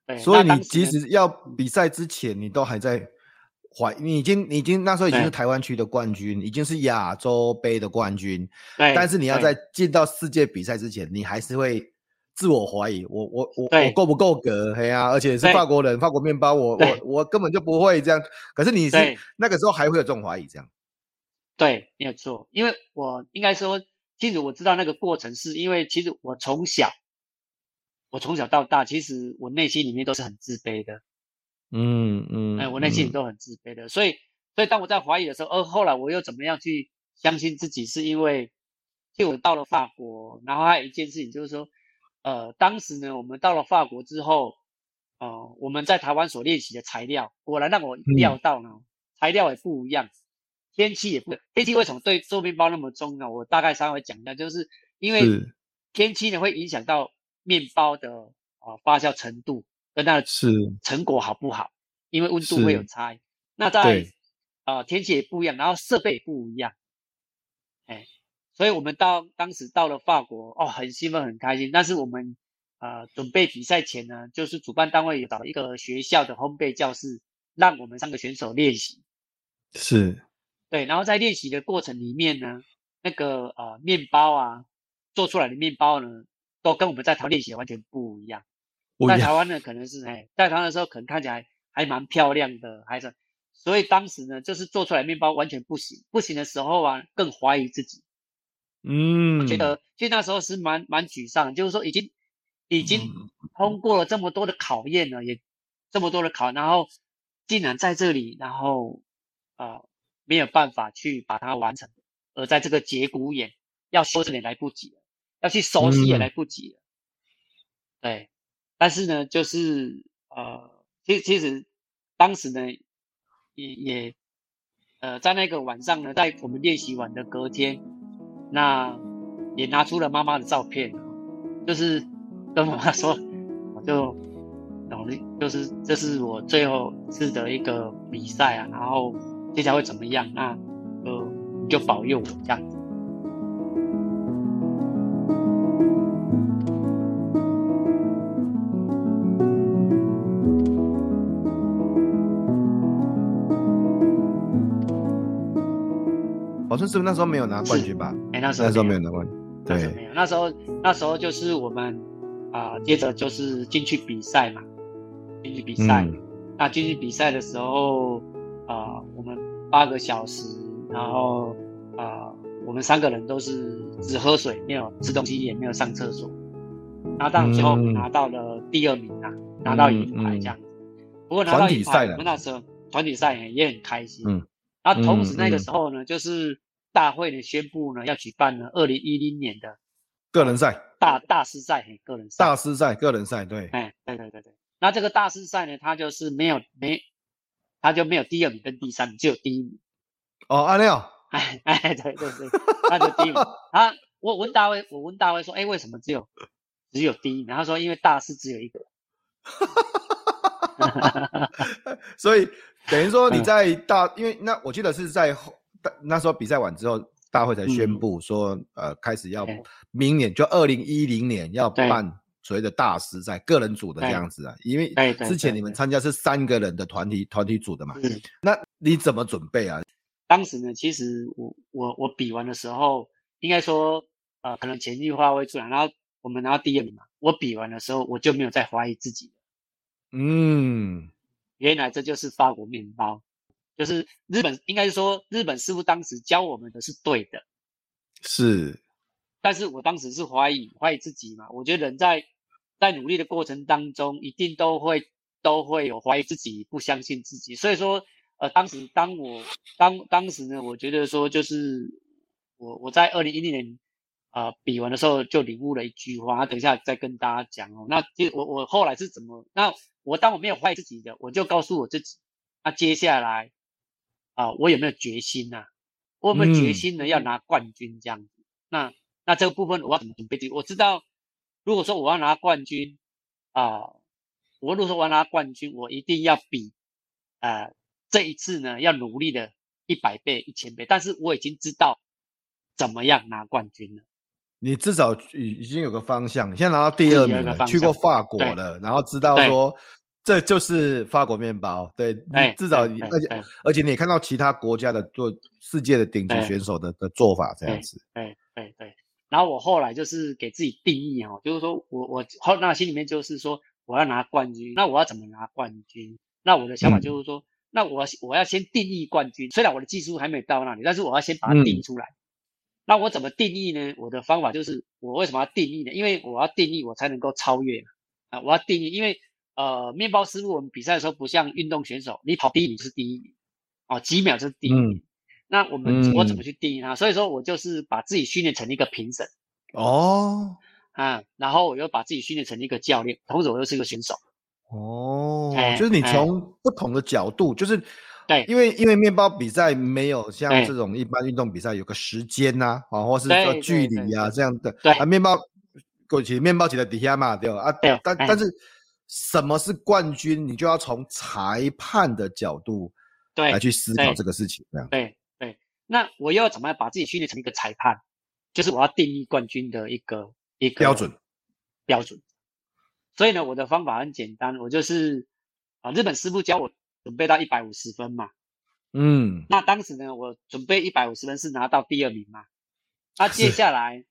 嗯、对，所以你其实要比赛之前，你都还在怀，你已经你已经那时候已经是台湾区的冠军，已经是亚洲杯的冠军，对。但是你要在进到世界比赛之前，你还是会自我怀疑，我我我我够不够格？嘿呀、啊，而且是法国人，法国面包，我我我根本就不会这样。可是你是那个时候还会有这种怀疑，这样。对，没有错，因为我应该说，其实我知道那个过程，是因为其实我从小，我从小到大，其实我内心里面都是很自卑的，嗯嗯，哎，我内心里都很自卑的，嗯、所以，所以当我在怀疑的时候，而后来我又怎么样去相信自己，是因为，就我到了法国，然后还有一件事情就是说，呃，当时呢，我们到了法国之后，呃，我们在台湾所练习的材料，果然让我料到呢，嗯、材料也不一样。天气也不，天气为什么对做面包那么重要？我大概稍微讲一下，就是因为天气呢会影响到面包的啊、呃、发酵程度跟它的成果好不好，因为温度会有差异。那在啊、呃、天气也不一样，然后设备也不一样，哎，所以我们到当时到了法国哦，很兴奋很开心。但是我们啊、呃、准备比赛前呢，就是主办单位有找一个学校的烘焙教室，让我们三个选手练习。是。对，然后在练习的过程里面呢，那个呃面包啊，做出来的面包呢，都跟我们在台湾练习完全不一样。在台湾呢，可能是哎，在台湾的时候可能看起来还蛮漂亮的，还是所以当时呢，就是做出来面包完全不行，不行的时候啊，更怀疑自己。嗯，我觉得其实那时候是蛮蛮沮丧，就是说已经已经通过了这么多的考验了，也这么多的考，然后竟然在这里，然后啊、呃、没有办法去把它完成，而在这个节骨眼要修正也来不及了，要去熟悉也来不及了。嗯、对，但是呢，就是呃，其实其实当时呢，也也呃在那个晚上呢，在我们练习完的隔天。那也拿出了妈妈的照片，就是跟妈妈说，我就努力，就是这是我最后一次的一个比赛啊，然后接下来会怎么样？那呃，你就保佑我这样子。宝春师傅那时候没有拿冠军吧？哎、欸，那时候那时候没有拿冠军，对，没有。那时候那时候就是我们啊、呃，接着就是进去比赛嘛，进去比赛。嗯、那进去比赛的时候啊、呃，我们八个小时，然后啊、呃，我们三个人都是只喝水，没有吃东西，也没有上厕所。然后到最后拿到了第二名啊，嗯、拿到银牌这样子。不过拿到银牌，我们那时候团体赛也很开心。嗯。那同时那个时候呢，就是。大会呢宣布呢要举办呢二零一零年的个人赛大大师赛，个人赛大师赛个人赛对，哎对对对对，那这个大师赛呢，他就是没有没，他就没有第二名跟第三名，只有第一名。哦，阿廖，哎哎对对对，那 就第一名。啊，我问大卫，我问大卫说，哎，为什么只有只有第一名？他说，因为大师只有一个。所以等于说你在大，因为那我记得是在后。那时候比赛完之后，大会才宣布说，嗯、呃，开始要明年就二零一零年要办所谓的大师赛个人组的这样子啊，因为之前你们参加是三个人的团体团体组的嘛，那你怎么准备啊？当时呢，其实我我我比完的时候，应该说呃，可能前一句话会出来，然后我们拿到第二名嘛，我比完的时候我就没有再怀疑自己了，嗯，原来这就是法国面包。就是日本，应该是说日本师傅当时教我们的是对的，是，但是我当时是怀疑怀疑自己嘛。我觉得人在在努力的过程当中，一定都会都会有怀疑自己、不相信自己。所以说，呃，当时当我当当时呢，我觉得说就是我我在二零一零年啊、呃、比完的时候就领悟了一句话，等一下再跟大家讲哦。那其实我我后来是怎么？那我当我没有怀疑自己的，我就告诉我自己，那接下来。啊，我有没有决心呐、啊？我有没有决心呢？要拿冠军这样子？嗯、那那这个部分我要怎么准备？我知道，如果说我要拿冠军啊，我如果说我要拿冠军，我一定要比呃这一次呢要努力的一百倍、一千倍。但是我已经知道怎么样拿冠军了。你至少已已经有个方向，你现在拿到第二名了，去过法国了，然后知道说。这就是法国面包，对，至少你，而且而且你也看到其他国家的做世界的顶级选手的的做法这样子，对对对。然后我后来就是给自己定义哦，就是说我我后那心里面就是说我要拿冠军，那我要怎么拿冠军？那我的想法就是说，嗯、那我我要先定义冠军，虽然我的技术还没到那里，但是我要先把它定出来。嗯、那我怎么定义呢？我的方法就是我为什么要定义呢？因为我要定义，我才能够超越啊！我要定义，因为。呃，面包师傅，我们比赛的时候不像运动选手，你跑第一名是第一名，哦，几秒就是第一名。嗯、那我们、嗯、我怎么去定义它？所以说我就是把自己训练成一个评审。哦，啊，然后我又把自己训练成一个教练，同时我又是一个选手。哦，欸、就是你从不同的角度，欸、就是对，因为因为面包比赛没有像这种一般运动比赛有个时间呐、啊，啊，或是说距离啊这样的。对啊，面包过去面包起来底下嘛，对吧？啊，对，但但是。什么是冠军？你就要从裁判的角度对来去思考这个事情，这样对对。那我又要怎么样把自己训练成一个裁判？就是我要定义冠军的一个一个标准标准。所以呢，我的方法很简单，我就是啊，日本师傅教我准备到一百五十分嘛。嗯。那当时呢，我准备一百五十分是拿到第二名嘛。那接下来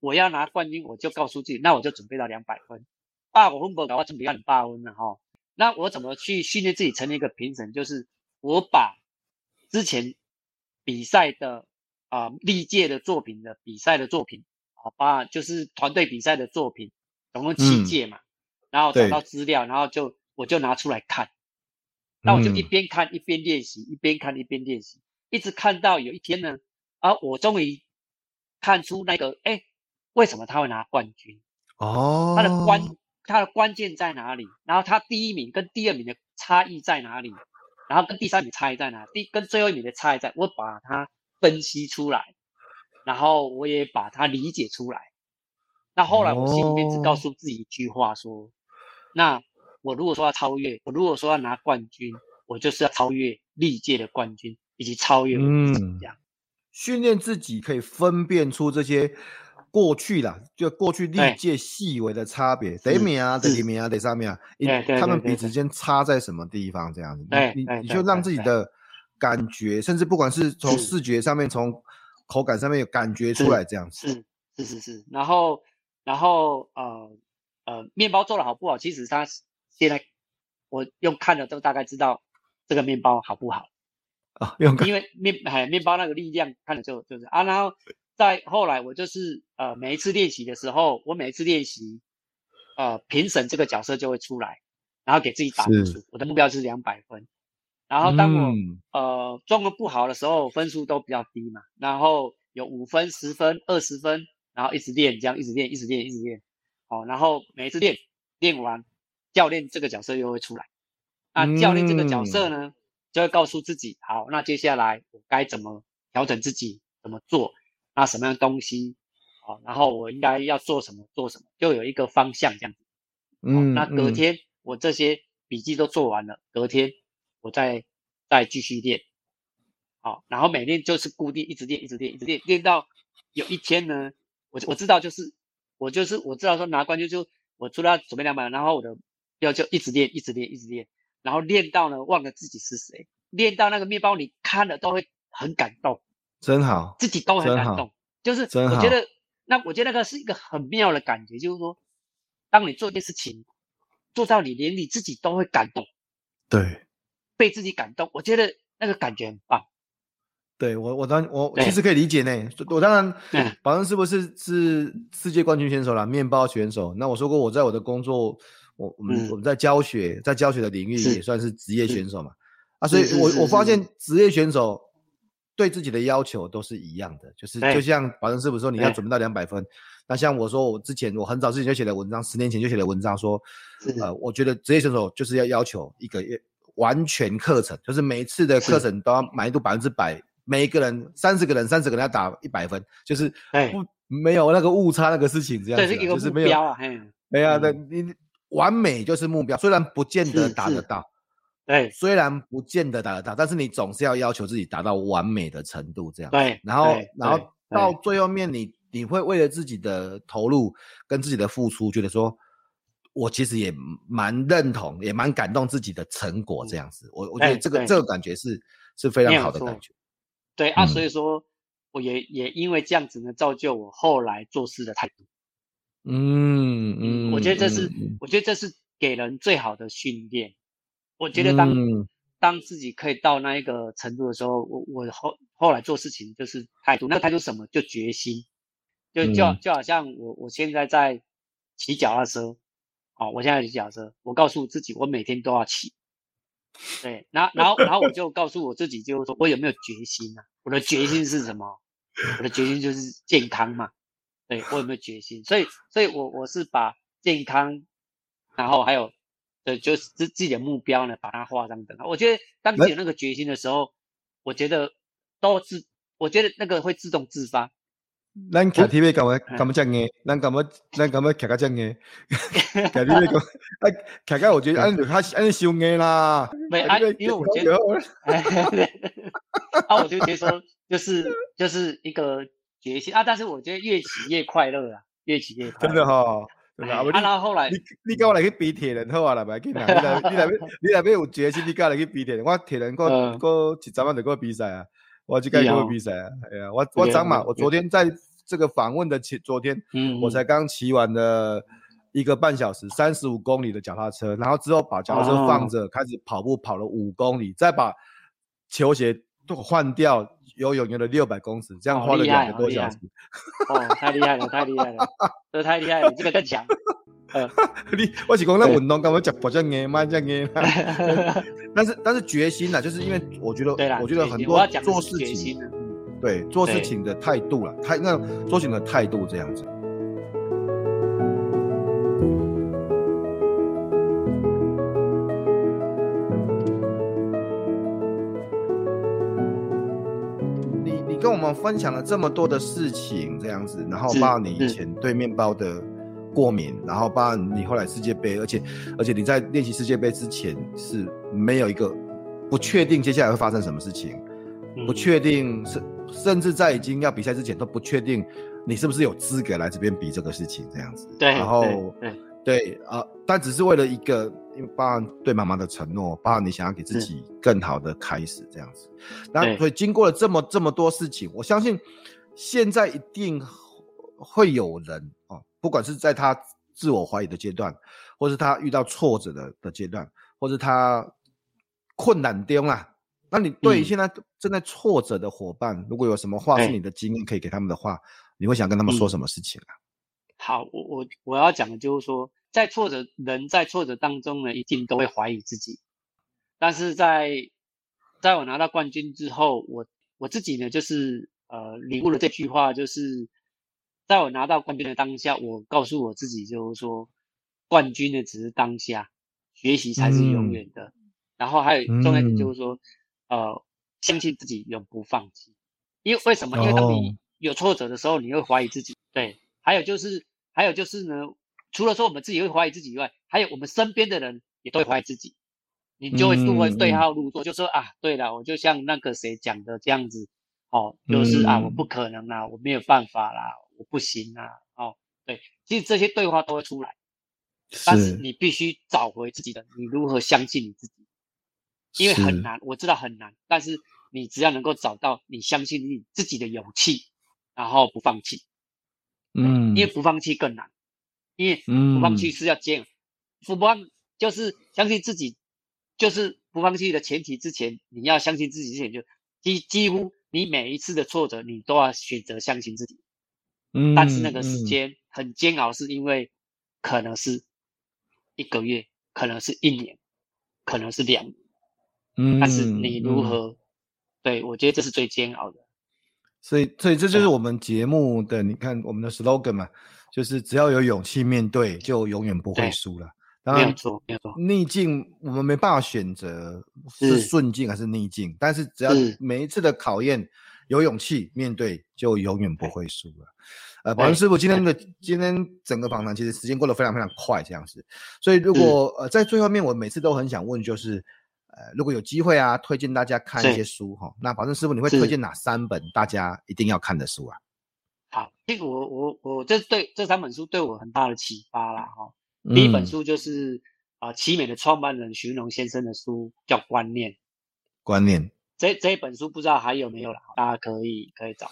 我要拿冠军，我就告诉自己，那我就准备到两百分，八五分不搞，我准备要你八分了哈。那我怎么去训练自己成为一个评审？就是我把之前比赛的啊历届的作品的比赛的作品啊，把就是团队比赛的作品，总共七届嘛，嗯、然后找到资料，然后就我就拿出来看，那我就一边看一边练习，一边看一边练习，一直看到有一天呢，啊，我终于看出那个，哎，为什么他会拿冠军？哦，他的关。它的关键在哪里？然后它第一名跟第二名的差异在哪里？然后跟第三名差异在哪？第跟最后一名的差异在，我把它分析出来，然后我也把它理解出来。那后来我心里面只告诉自己一句话说：说、哦，那我如果说要超越，我如果说要拿冠军，我就是要超越历届的冠军，以及超越我自己这样。训练自己可以分辨出这些。过去啦，就过去历届细微的差别，第一名啊，第二名啊，第三名啊，他们彼此间差在什么地方？这样子，你你你就让自己的感觉，甚至不管是从视觉上面，从口感上面有感觉出来，这样子。是是是是，然后然后呃呃，面包做的好不好？其实它现在我用看了都大概知道这个面包好不好啊，用因为面哎面包那个力量看了就就是啊，然后。再后来，我就是呃，每一次练习的时候，我每一次练习，呃，评审这个角色就会出来，然后给自己打分数。我的目标是两百分。然后当我、嗯、呃状况不好的时候，分数都比较低嘛。然后有五分、十分、二十分，然后一直练，这样一直练，一直练，一直练。好，然后每一次练练完，教练这个角色又会出来。那教练这个角色呢，就会告诉自己，好，那接下来我该怎么调整自己，怎么做？那什么样的东西，好，然后我应该要做什么，做什么，就有一个方向这样子。嗯，那隔天我这些笔记都做完了，隔天我再再继续练。好，然后每天就是固定一直练，一直练，一直练，练到有一天呢，我我知道就是我就是我知道说拿冠军就我除了要准备两百，然后我的要就一直练，一直练，一直练，然后练到呢忘了自己是谁，练到那个面包你看了都会很感动。真好，自己都很感动，就是我觉得，那我觉得那个是一个很妙的感觉，就是说，当你做一件事情，做到你连你自己都会感动，对，被自己感动，我觉得那个感觉很棒。对我，我当我其实可以理解呢。我当然，保证是不是是世界冠军选手啦，面包选手。那我说过，我在我的工作，我我们我们在教学，在教学的领域也算是职业选手嘛。啊，所以我我发现职业选手。对自己的要求都是一样的，就是就像保证师傅说，你要准备到两百分。那像我说，我之前我很早之前就写的文章，十年前就写的文章说，呃，我觉得职业选手就是要要求一个月完全课程，就是每次的课程都要满意度百分之百，每一个人三十个人三十个人要打一百分，就是不没有那个误差那个事情这样子，就是没有啊，没有的，你完美就是目标，虽然不见得达得到。对，虽然不见得达得到，但是你总是要要求自己达到完美的程度，这样。对，然后，然后到最后面，你你会为了自己的投入跟自己的付出，觉得说，我其实也蛮认同，也蛮感动自己的成果，这样子。我我觉得这个这个感觉是是非常好的感觉。对啊，所以说，我也也因为这样子呢，造就我后来做事的态度。嗯嗯，我觉得这是，我觉得这是给人最好的训练。我觉得当、嗯、当自己可以到那一个程度的时候，我我后后来做事情就是态度，那个态度什么？就决心，就就就好像我我现在在骑脚踏车，好，我现在骑脚踏车，我告诉自己，我每天都要骑，对，然后然后然后我就告诉我自己，就是说我有没有决心啊？我的决心是什么？我的决心就是健康嘛，对，我有没有决心？所以所以我我是把健康，然后还有。对，就是自自己的目标呢，把它画上等号。我觉得当你有那个决心的时候，我觉得都自，我觉得那个会自动自发。咱骑 T V 干嘛干嘛这样嘅？咱干嘛咱干嘛骑个这样嘅？骑 T V 讲，哎，骑个我觉得按按按修嘅啦。没啊，因为我觉得，啊，我就觉得说，就是就是一个决心啊。但是我觉得越骑越快乐啊，越骑越快乐。真的哈。啊，然后后来，你你跟我来去比铁人好啊，来不要紧啊！你来你来你来要有决心，你跟我来去比铁人。我铁人过过几十万的过比赛啊，我去盖过比赛啊。哎呀，我我涨嘛，我昨天在这个访问的前昨天，嗯，我才刚骑完了一个半小时，三十五公里的脚踏车，然后之后把脚踏车放着，哦、开始跑步，跑了五公里，再把球鞋都换掉，游泳游了六百公尺，这样花了两个多小时。哦，太厉害了，太厉害了，这太厉害了，这个更强。呃，你我是讲那运动，干嘛讲保证硬嘛，这样硬。但是但是决心呐，就是因为我觉得，我觉得很多做事情，对做事情的态度了，态那做事情的态度这样子。我分享了这么多的事情，这样子，然后包括你以前对面包的。过敏，然后包括你后来世界杯，而且而且你在练习世界杯之前是没有一个不确定接下来会发生什么事情，嗯、不确定甚甚至在已经要比赛之前都不确定你是不是有资格来这边比这个事情这样子。对，然后对对啊、呃，但只是为了一个，因为包含对妈妈的承诺，包含你想要给自己更好的开始这样子。那所以经过了这么这么多事情，我相信现在一定会有人。不管是在他自我怀疑的阶段，或是他遇到挫折的的阶段，或是他困难中啦，那你对于现在正在挫折的伙伴，嗯、如果有什么话是你的经验可以给他们的话，你会想跟他们说什么事情啊？嗯、好，我我我要讲的就是说，在挫折人在挫折当中呢，一定都会怀疑自己，但是在在我拿到冠军之后，我我自己呢，就是呃领悟了这句话，就是。在我拿到冠军的当下，我告诉我自己，就是说，冠军呢只是当下，学习才是永远的。嗯、然后还有重要一点就是说，嗯、呃，相信自己，永不放弃。因为为什么？因为当你有挫折的时候，你会怀疑自己。对，还有就是，还有就是呢，除了说我们自己会怀疑自己以外，还有我们身边的人也都会怀疑自己。你就会就会对号入座，就说啊，对了，我就像那个谁讲的这样子，哦，就是啊，我不可能啦，我没有办法啦。我不行啦！哦，对，其实这些对话都会出来，但是你必须找回自己的，你如何相信你自己？因为很难，我知道很难，但是你只要能够找到你相信你自己的勇气，然后不放弃，嗯，因为不放弃更难，因为不放弃是要坚，不放就是相信自己，就是不放弃的前提。之前你要相信自己之前就几几乎你每一次的挫折，你都要选择相信自己。嗯，但是那个时间很煎熬，是因为可能是一个月，可能是一年，可能是两年。嗯，但是你如何？嗯、对，我觉得这是最煎熬的。所以，所以这就是我们节目的，你看我们的 slogan 嘛，就是只要有勇气面对，就永远不会输了。当然。逆境我们没办法选择是顺境还是逆境，是但是只要每一次的考验。有勇气面对，就永远不会输了。呃，宝顺师傅，今天的今天整个访谈其实时间过得非常非常快，这样子。所以如果呃在最后面，我每次都很想问，就是呃如果有机会啊，推荐大家看一些书哈。那宝顺师傅，你会推荐哪三本大家一定要看的书啊？好，这个我我我这对这三本书对我很大的启发啦哈。第一本书就是啊奇美的创办人许文龙先生的书，叫《观念》。观念。这这一本书不知道还有没有了，大家可以可以找。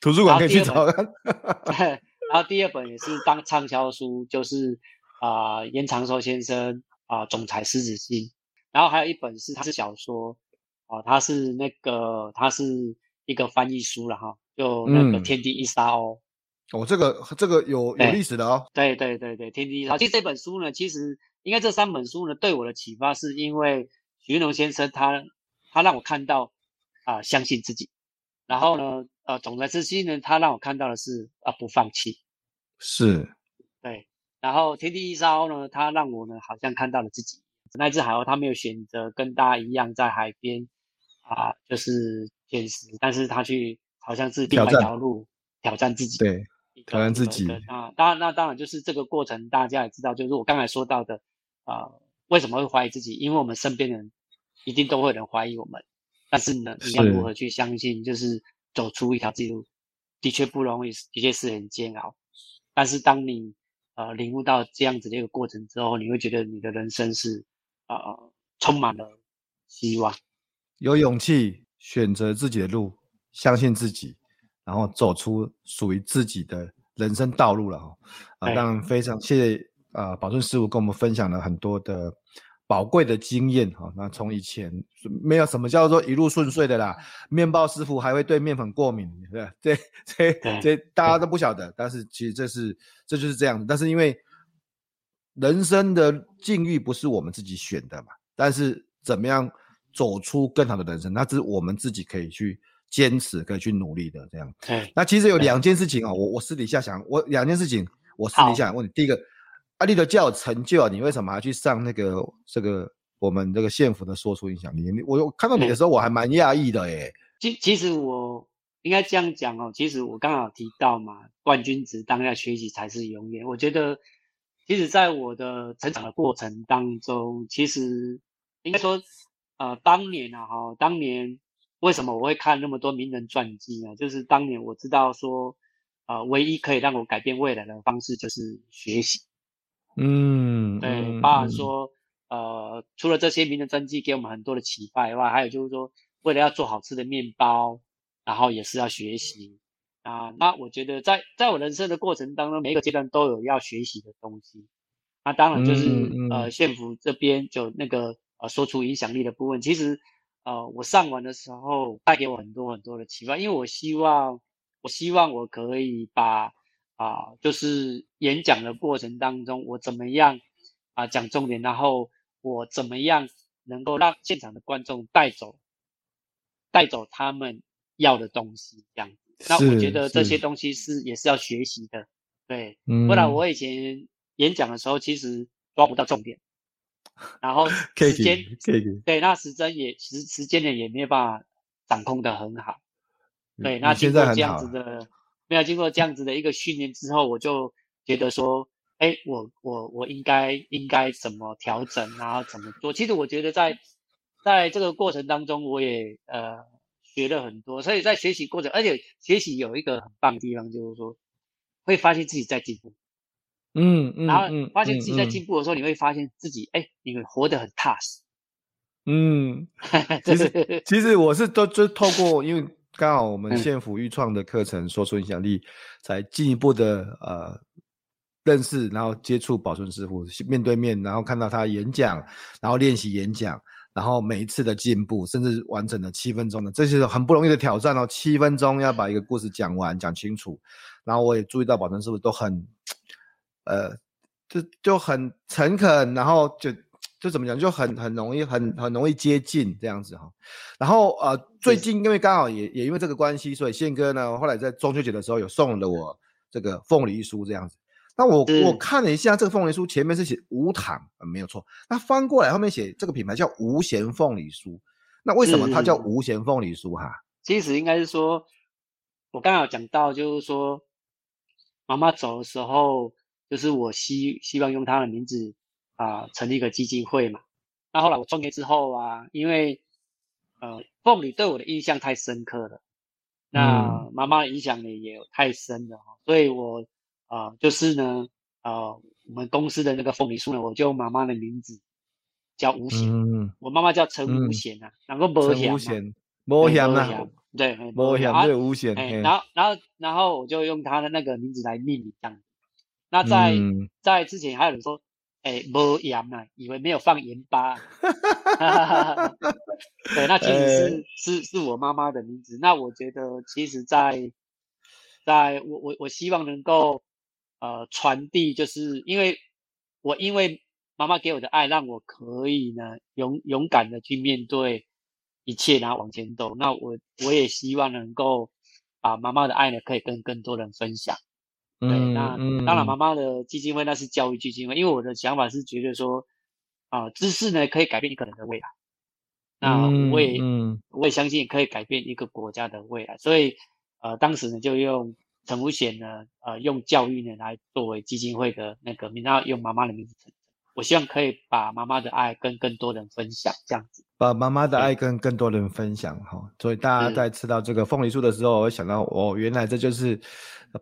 图书馆可以去找看。然后第二本也是当畅销书，就是啊严长寿先生啊、呃、总裁狮子心，然后还有一本是他是小说哦、呃，他是那个他是一个翻译书了哈，就那个天地一沙鸥。哦，这个这个有有历史的哦。对对对对，天地一沙鸥。其实这本书呢，其实应该这三本书呢，对我的启发是因为徐云龙先生他。他让我看到啊、呃，相信自己。然后呢，呃，总裁之心呢，他让我看到的是啊，不放弃。是，对。然后天地一沙鸥呢，他让我呢，好像看到了自己。那只海鸥，他没有选择跟大家一样在海边啊，就是捡食，但是他去好像是另外一条路挑战，自己。对，挑战自己。啊，当然，那当然就是这个过程，大家也知道，就是我刚才说到的啊，为什么会怀疑自己？因为我们身边人。一定都会有人怀疑我们，但是呢，你要如何去相信？就是走出一条自己路，的确不容易，的确是很煎熬。但是当你呃领悟到这样子的一个过程之后，你会觉得你的人生是呃充满了希望，有勇气选择自己的路，相信自己，然后走出属于自己的人生道路了哈。啊，当然非常谢谢啊，宝顺师傅跟我们分享了很多的宝贵的经验哈。那从以前没有什么叫做一路顺遂的啦，面包师傅还会对面粉过敏，对吧？这这这大家都不晓得，但是其实这是这就是这样子。但是因为人生的境遇不是我们自己选的嘛，但是怎么样走出更好的人生，那是我们自己可以去。坚持可以去努力的这样，那其实有两件事情啊，我我私底下想，我两件事情，我私底下想问你。第一个，阿力的较有成就，你为什么还去上那个这个我们这个县府的说出影响力？你我看到你的时候，我还蛮讶异的诶。其其实我应该这样讲哦，其实我刚好提到嘛，冠军只当下学习才是永远。我觉得，其实在我的成长的过程当中，其实应该说，呃，当年啊哈，当年。为什么我会看那么多名人传记呢？就是当年我知道说，呃，唯一可以让我改变未来的方式就是学习。嗯，对，包含说，呃，除了这些名人传记给我们很多的启发以外，还有就是说，为了要做好吃的面包，然后也是要学习啊。那我觉得在在我人生的过程当中，每一个阶段都有要学习的东西。那当然就是、嗯嗯、呃，县府这边就那个呃，说出影响力的部分，其实。呃，我上完的时候带给我很多很多的启发，因为我希望，我希望我可以把啊、呃，就是演讲的过程当中，我怎么样啊讲、呃、重点，然后我怎么样能够让现场的观众带走，带走他们要的东西，这样子。那我觉得这些东西是也是要学习的，对，嗯、不然我以前演讲的时候其实抓不到重点。然后 时间对，那时针也时时间点也没有办法掌控的很好。对，那经过这样子的，没有经过这样子的一个训练之后，我就觉得说，哎，我我我应该应该怎么调整，然后怎么做？其实我觉得在在这个过程当中，我也呃学了很多。所以在学习过程，而且学习有一个很棒的地方，就是说会发现自己在进步。嗯，嗯，然后发现自己在进步的时候，你会发现自己，哎，你会活得很踏实。嗯，其实 其实我是都就透过，因为刚好我们县府预创的课程，说出影响力，才进一步的呃认识，然后接触宝顺师傅，面对面，然后看到他演讲，然后练习演讲，然后每一次的进步，甚至完成了七分钟的，这些很不容易的挑战哦，七分钟要把一个故事讲完讲清楚，然后我也注意到宝顺师傅都很。呃，就就很诚恳，然后就就怎么讲，就很很容易，很很容易接近这样子哈。然后呃，最近因为刚好也也因为这个关系，所以宪哥呢后来在中秋节的时候有送了我这个凤梨酥这样子。那我我看了一下这个凤梨酥，前面是写无糖，呃，没有错。那翻过来后面写这个品牌叫无咸凤梨酥，那为什么它叫无咸凤梨酥哈？其实应该是说，我刚好讲到就是说，妈妈走的时候。就是我希希望用他的名字啊、呃、成立一个基金会嘛。那后来我创业之后啊，因为呃凤梨对我的印象太深刻了，那妈妈的影响呢也太深了，所以我啊、呃、就是呢呃我们公司的那个凤梨树呢，我就用妈妈的名字叫吴贤，嗯、我妈妈叫陈吴贤啊，然后吴贤，吴贤啊，对，吴贤对吴贤，然后然后然后我就用他的那个名字来命名这样。那在、嗯、在之前还有人说，哎、欸，没盐啊，以为没有放盐巴。对，那其实是、欸、是是我妈妈的名字。那我觉得，其实在，在在我我我希望能够呃传递，就是因为我因为妈妈给我的爱，让我可以呢勇勇敢的去面对一切，然后往前走。那我我也希望能够把妈妈的爱呢，可以跟更多人分享。对，那当然，妈。妈的基金会那是教育基金会，因为我的想法是觉得说，啊，知识呢可以改变一个人的未来，那我也我也相信可以改变一个国家的未来，所以呃，当时呢就用陈福贤呢，呃，用教育呢来作为基金会的那个名，然后用妈妈的名字。我希望可以把妈妈的爱跟更多人分享，这样子。把妈妈的爱跟更多人分享，哈。所以大家在吃到这个凤梨酥的时候，我会想到，哦，原来这就是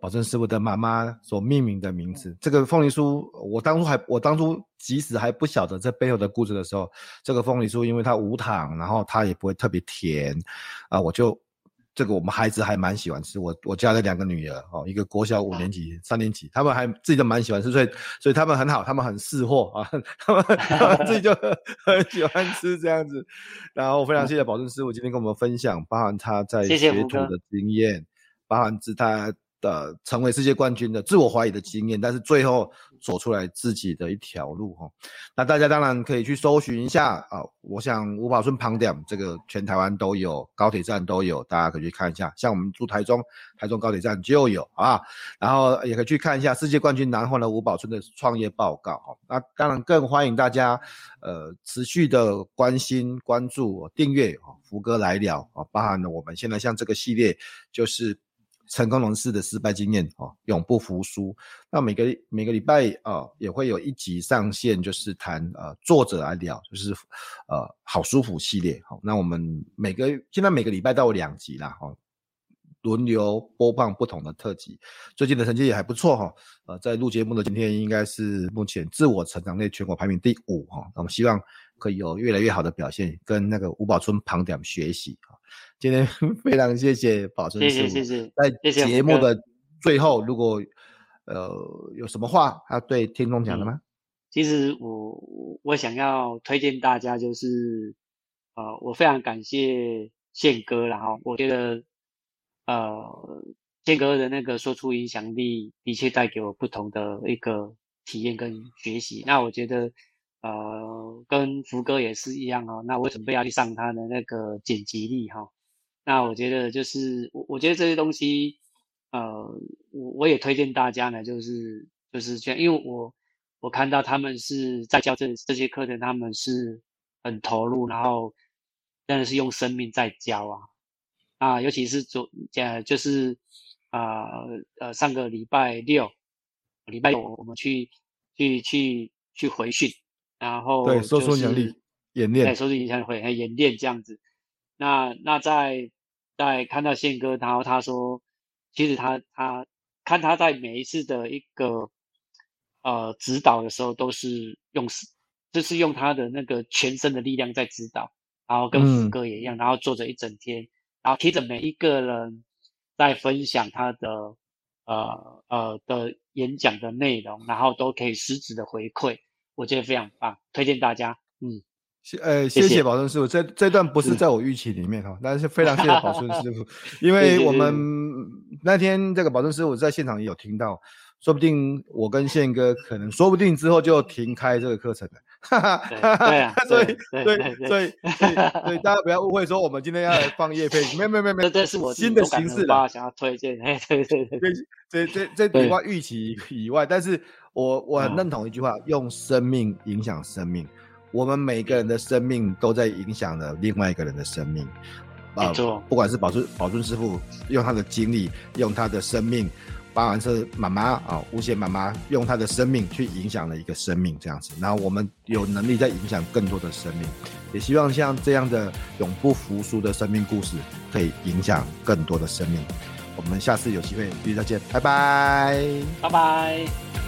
保证师傅的妈妈所命名的名字。这个凤梨酥，我当初还，我当初即使还不晓得这背后的故事的时候，这个凤梨酥因为它无糖，然后它也不会特别甜，啊，我就这个我们孩子还蛮喜欢吃。我我家的两个女儿哦，一个国小五年级、三年级，他们还自己都蛮喜欢吃，所以所以他们很好，他们很识货啊，他们他们自己就 很喜欢吃这样子。然后非常谢谢宝顺师傅今天跟我们分享，包含他在学徒的经验，包含自他。的成为世界冠军的自我怀疑的经验，但是最后走出来自己的一条路哈。那大家当然可以去搜寻一下啊，我想吴宝春胖点这个全台湾都有，高铁站都有，大家可以去看一下。像我们住台中，台中高铁站就有啊。然后也可以去看一下世界冠军然后呢吴宝春的创业报告哈。那当然更欢迎大家呃持续的关心、关注、订阅啊，福哥来了啊，包含了我们现在像这个系列就是。成功人士的失败经验哦，永不服输。那每个每个礼拜啊，也会有一集上线，就是谈呃作者来聊，就是呃好舒服系列。好，那我们每个现在每个礼拜都有两集啦，哈，轮流播放不同的特辑。最近的成绩也还不错哈，呃，在录节目的今天应该是目前自我成长类全国排名第五哈。那我们希望可以有越来越好的表现，跟那个吴宝春旁点学习啊。今天 非常谢谢宝春师傅，谢谢谢谢。在节目的最后，如果呃有什么话要对听众讲的吗？嗯、其实我我想要推荐大家，就是呃，我非常感谢宪哥，然后我觉得呃，宪哥的那个说出影响力，的确带给我不同的一个体验跟学习。那我觉得呃，跟福哥也是一样哦。那我准备要去上他的那个剪辑力哈。那我觉得就是我，我觉得这些东西，呃，我我也推荐大家呢，就是就是这样，因为我我看到他们是在教这这些课程，他们是很投入，然后真的是用生命在教啊啊，尤其是昨呃就是啊呃，呃上个礼拜六，礼拜六我们去去去去回训，然后、就是、对说出能力演练，对说出影响会演练这样子，那那在。在看到宪哥，然后他说，其实他他看他在每一次的一个呃指导的时候，都是用就是用他的那个全身的力量在指导，然后跟福哥也一样，嗯、然后坐着一整天，然后听着每一个人在分享他的呃呃的演讲的内容，然后都可以实质的回馈，我觉得非常棒，推荐大家，嗯。谢呃，谢谢宝顺师傅，这这段不是在我预期里面哈，是但是非常谢谢宝顺师 傅，因为我们那天这个宝顺师傅在现场也有听到，说不定我跟宪哥可能说不定之后就停开这个课程了，哈哈哈哈，所以所以所以所以大家不要误会说我们今天要来放夜配，没有没有没有没 有，这是我新的形式的，想要推荐，哎对对对，这这这这比较预期以外，但是我我很认同一句话，用生命影响生命。我们每个人的生命都在影响着另外一个人的生命，啊，不管是宝尊宝尊师傅用他的经历，用他的生命，包含是妈妈啊，吴邪妈妈用她的生命去影响了一个生命，这样子，然后我们有能力在影响更多的生命，也希望像这样的永不服输的生命故事，可以影响更多的生命。我们下次有机会继续再见，拜拜，拜拜。